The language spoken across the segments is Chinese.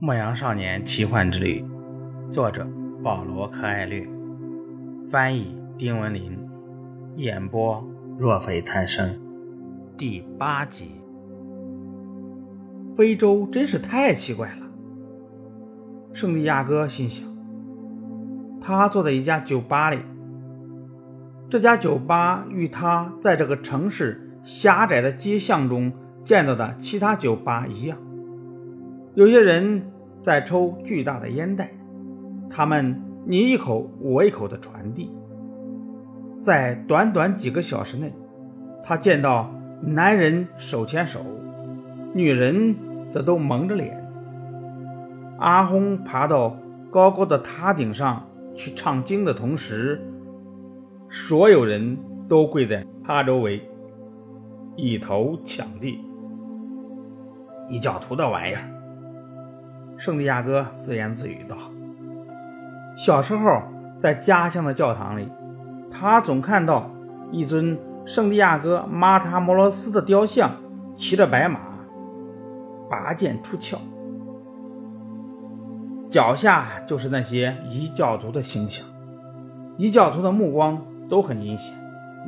牧羊少年奇幻之旅，作者保罗·柯艾略，翻译丁文林，演播若非贪生。第八集。非洲真是太奇怪了，圣地亚哥心想。他坐在一家酒吧里，这家酒吧与他在这个城市狭窄的街巷中见到的其他酒吧一样。有些人在抽巨大的烟袋，他们你一口我一口的传递。在短短几个小时内，他见到男人手牵手，女人则都蒙着脸。阿轰爬到高高的塔顶上去唱经的同时，所有人都跪在他周围，一头抢地。异教徒的玩意儿。圣地亚哥自言自语道：“小时候在家乡的教堂里，他总看到一尊圣地亚哥马塔摩罗斯的雕像，骑着白马，拔剑出鞘，脚下就是那些异教徒的形象。异教徒的目光都很阴险，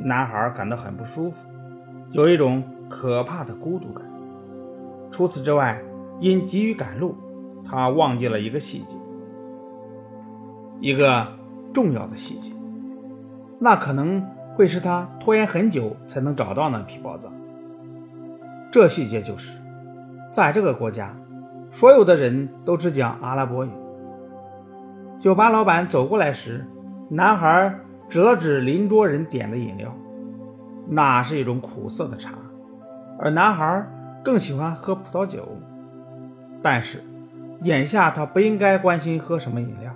男孩感到很不舒服，有一种可怕的孤独感。除此之外，因急于赶路。”他忘记了一个细节，一个重要的细节，那可能会是他拖延很久才能找到那批宝藏。这细节就是，在这个国家，所有的人都只讲阿拉伯语。酒吧老板走过来时，男孩指了指邻桌人点的饮料，那是一种苦涩的茶，而男孩更喜欢喝葡萄酒，但是。眼下他不应该关心喝什么饮料，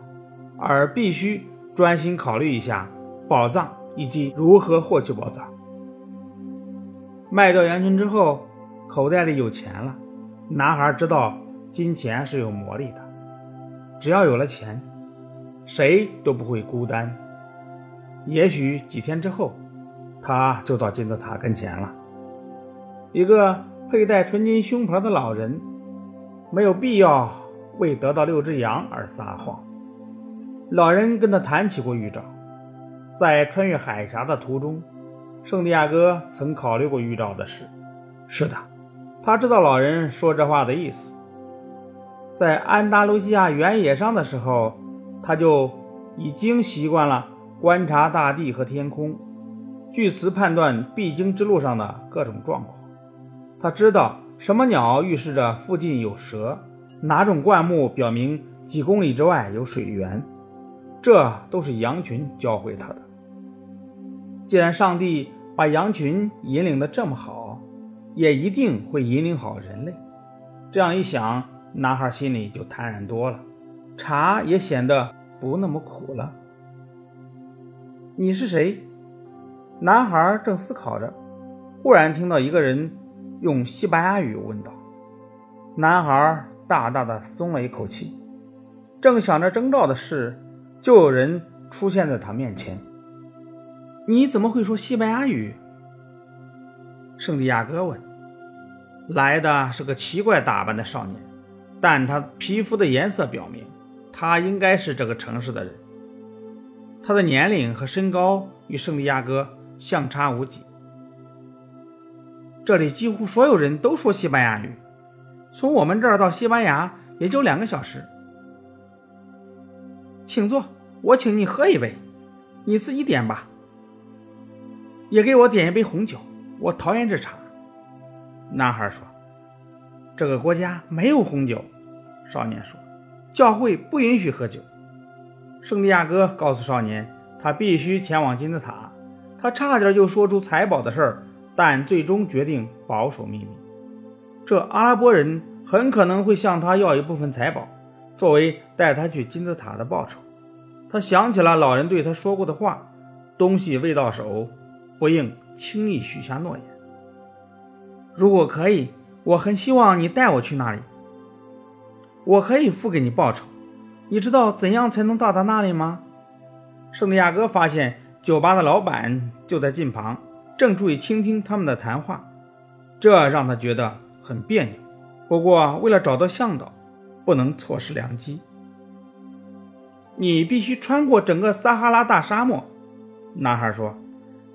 而必须专心考虑一下宝藏以及如何获取宝藏。卖掉羊群之后，口袋里有钱了。男孩知道金钱是有魔力的，只要有了钱，谁都不会孤单。也许几天之后，他就到金字塔跟前了。一个佩戴纯金胸牌的老人，没有必要。为得到六只羊而撒谎。老人跟他谈起过预兆，在穿越海峡的途中，圣地亚哥曾考虑过预兆的事。是的，他知道老人说这话的意思。在安达卢西亚原野上的时候，他就已经习惯了观察大地和天空，据此判断必经之路上的各种状况。他知道什么鸟预示着附近有蛇。哪种灌木表明几公里之外有水源？这都是羊群教会他的。既然上帝把羊群引领的这么好，也一定会引领好人类。这样一想，男孩心里就坦然多了，茶也显得不那么苦了。你是谁？男孩正思考着，忽然听到一个人用西班牙语问道：“男孩。”大大的松了一口气，正想着征兆的事，就有人出现在他面前。你怎么会说西班牙语？圣地亚哥问。来的是个奇怪打扮的少年，但他皮肤的颜色表明他应该是这个城市的人。他的年龄和身高与圣地亚哥相差无几。这里几乎所有人都说西班牙语。从我们这儿到西班牙也就两个小时，请坐，我请你喝一杯，你自己点吧。也给我点一杯红酒，我讨厌这茶。男孩说：“这个国家没有红酒。”少年说：“教会不允许喝酒。”圣地亚哥告诉少年，他必须前往金字塔。他差点就说出财宝的事儿，但最终决定保守秘密。这阿拉伯人很可能会向他要一部分财宝，作为带他去金字塔的报酬。他想起了老人对他说过的话：“东西未到手，不应轻易许下诺言。”如果可以，我很希望你带我去那里。我可以付给你报酬。你知道怎样才能到达那里吗？圣地亚哥发现酒吧的老板就在近旁，正注意倾听他们的谈话，这让他觉得。很别扭，不过为了找到向导，不能错失良机。你必须穿过整个撒哈拉大沙漠，男孩说。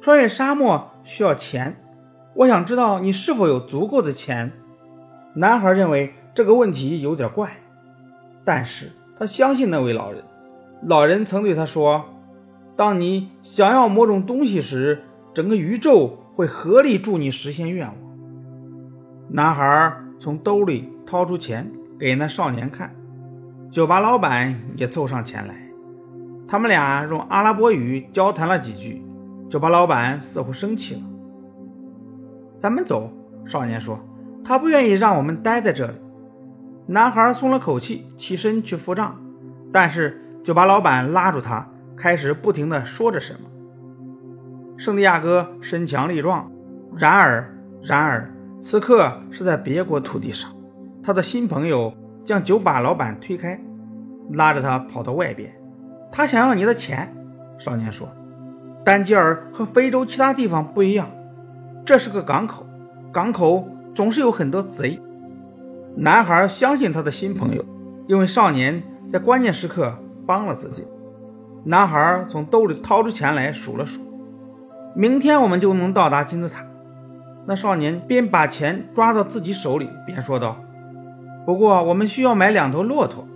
穿越沙漠需要钱，我想知道你是否有足够的钱。男孩认为这个问题有点怪，但是他相信那位老人。老人曾对他说：“当你想要某种东西时，整个宇宙会合力助你实现愿望。”男孩从兜里掏出钱给那少年看，酒吧老板也凑上前来，他们俩用阿拉伯语交谈了几句。酒吧老板似乎生气了。咱们走，少年说，他不愿意让我们待在这里。男孩松了口气，起身去付账，但是酒吧老板拉住他，开始不停地说着什么。圣地亚哥身强力壮，然而，然而，此刻是在别国土地上。他的新朋友将酒吧老板推开，拉着他跑到外边。他想要你的钱，少年说。丹吉尔和非洲其他地方不一样，这是个港口，港口总是有很多贼。男孩相信他的新朋友，因为少年在关键时刻帮了自己。男孩从兜里掏出钱来数了数，明天我们就能到达金字塔。那少年边把钱抓到自己手里，边说道：“不过我们需要买两头骆驼。”